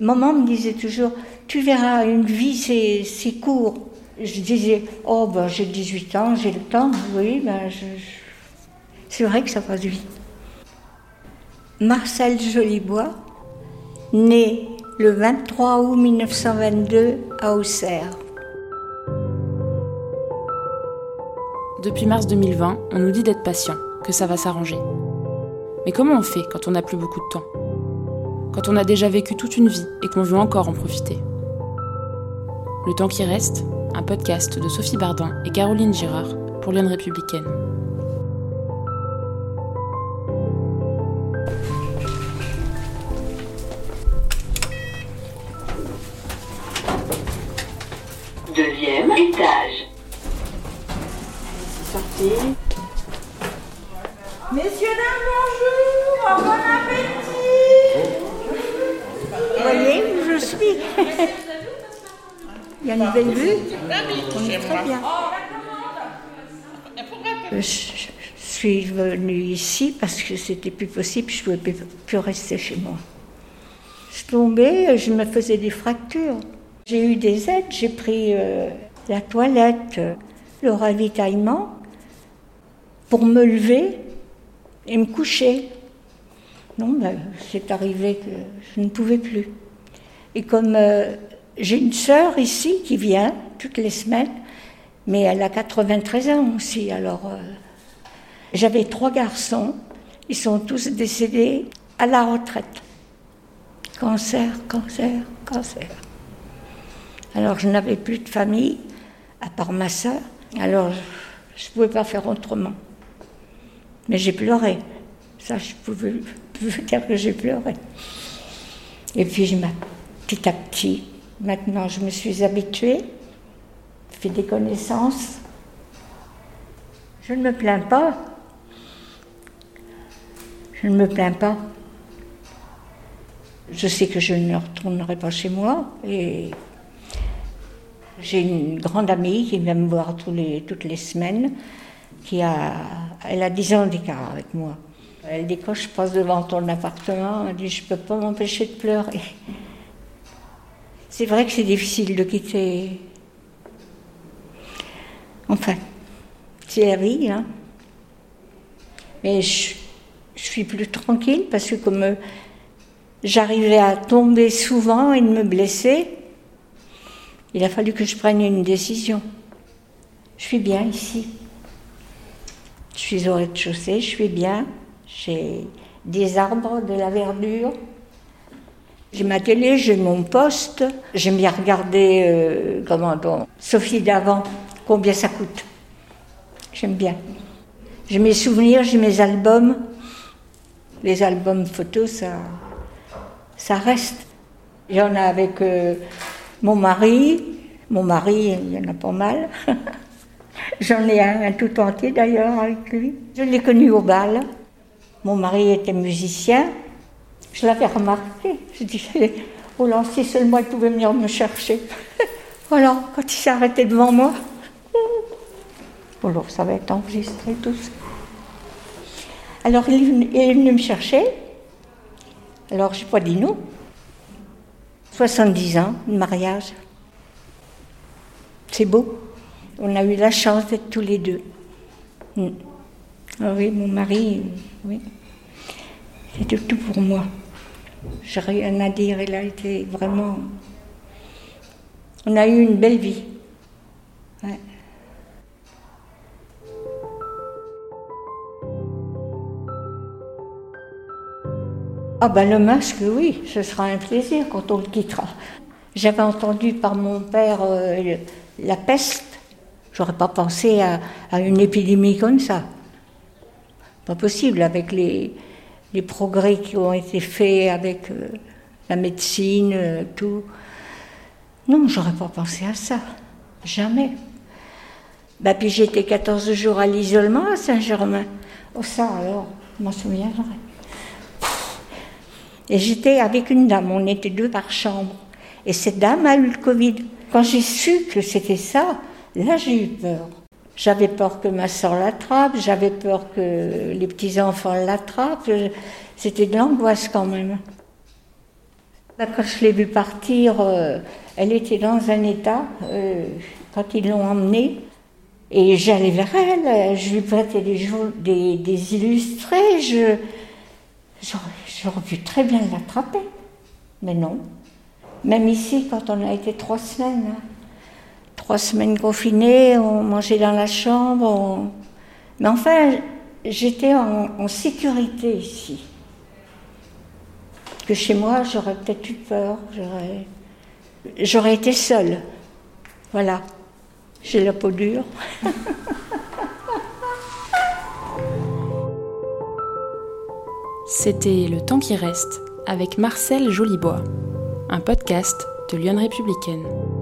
Maman me disait toujours, tu verras, une vie, c'est court. Je disais, oh, ben, j'ai 18 ans, j'ai le temps. Oui, ben, c'est vrai que ça passe vite. Marcel Jolibois, né le 23 août 1922 à Auxerre. Depuis mars 2020, on nous dit d'être patient, que ça va s'arranger. Mais comment on fait quand on n'a plus beaucoup de temps? Quand on a déjà vécu toute une vie et qu'on veut encore en profiter Le temps qui reste, un podcast de Sophie Bardin et Caroline Girard pour Lyon Républicaine. Deuxième étage. Sortez. Messieurs, dames, bonjour, bon appétit. Voyez où je suis Il y a une belle vue. On est très bien. Je suis venue ici parce que c'était plus possible, je ne pouvais plus rester chez moi. Je tombais, je me faisais des fractures. J'ai eu des aides, j'ai pris euh, la toilette, le ravitaillement pour me lever et me coucher. Non, ben, c'est arrivé que je ne pouvais plus. Et comme euh, j'ai une sœur ici qui vient toutes les semaines, mais elle a 93 ans aussi, alors euh, j'avais trois garçons, ils sont tous décédés à la retraite. Cancer, cancer, cancer. Alors je n'avais plus de famille, à part ma sœur, alors je ne pouvais pas faire autrement. Mais j'ai pleuré. Ça, je pouvais, dire que j'ai pleuré. Et puis, petit à petit, maintenant, je me suis habituée, fait des connaissances. Je ne me plains pas. Je ne me plains pas. Je sais que je ne retournerai pas chez moi et j'ai une grande amie qui vient me voir toutes les semaines qui a, elle a 10 ans d'écart avec moi. Elle dit quand je passe devant ton appartement, elle dit je peux pas m'empêcher de pleurer. C'est vrai que c'est difficile de quitter. Enfin, c'est la vie, hein. Mais je, suis plus tranquille parce que comme euh, j'arrivais à tomber souvent et de me blesser, il a fallu que je prenne une décision. Je suis bien ici. Je suis au rez-de-chaussée, je suis bien. J'ai des arbres, de la verdure. J'ai ma télé, j'ai mon poste. J'aime bien regarder, euh, comment Sophie d'avant, combien ça coûte. J'aime bien. J'ai mes souvenirs, j'ai mes albums. Les albums photos, ça, ça reste. J'en ai avec euh, mon mari. Mon mari, il y en a pas mal. J'en ai un, tout entier d'ailleurs avec lui. Je l'ai connu au bal. Mon mari était musicien. Je l'avais remarqué. Je disais, oh là, si seulement il pouvait venir me chercher. voilà, quand il s'est arrêté devant moi. Alors, ça va être enregistré tout ça. Alors, il est venu me chercher. Alors, je n'ai pas dit non. 70 ans de mariage. C'est beau. On a eu la chance d'être tous les deux. Hmm. Ah oui, mon mari, oui. C'était tout pour moi. J'ai rien à dire. Il a été vraiment. On a eu une belle vie. Ah ben le masque, oui, ce sera un plaisir quand on le quittera. J'avais entendu par mon père euh, la peste J'aurais pas pensé à, une épidémie comme ça. Pas possible avec les, les progrès qui ont été faits avec euh, la médecine, euh, tout. Non, j'aurais pas pensé à ça. Jamais. Bah, puis j'étais 14 jours à l'isolement à Saint-Germain. Oh, ça alors, je m'en souviendrai. Et j'étais avec une dame, on était deux par chambre. Et cette dame a eu le Covid. Quand j'ai su que c'était ça, Là, j'ai eu peur. J'avais peur que ma soeur l'attrape, j'avais peur que les petits-enfants l'attrapent. C'était de l'angoisse quand même. Quand je l'ai vue partir, euh, elle était dans un état, euh, quand ils l'ont emmenée, et j'allais vers elle, je lui prêtais des, des, des illustrés, j'aurais pu très bien l'attraper, mais non. Même ici, quand on a été trois semaines, hein. Trois semaines confinées, on mangeait dans la chambre, mais enfin, j'étais en, sécurité ici. Que chez moi, j'aurais peut-être eu peur, j'aurais, j'aurais été seule. Voilà. J'ai la peau dure. C'était Le temps qui reste avec Marcel Jolibois, un podcast de Lyon Républicaine.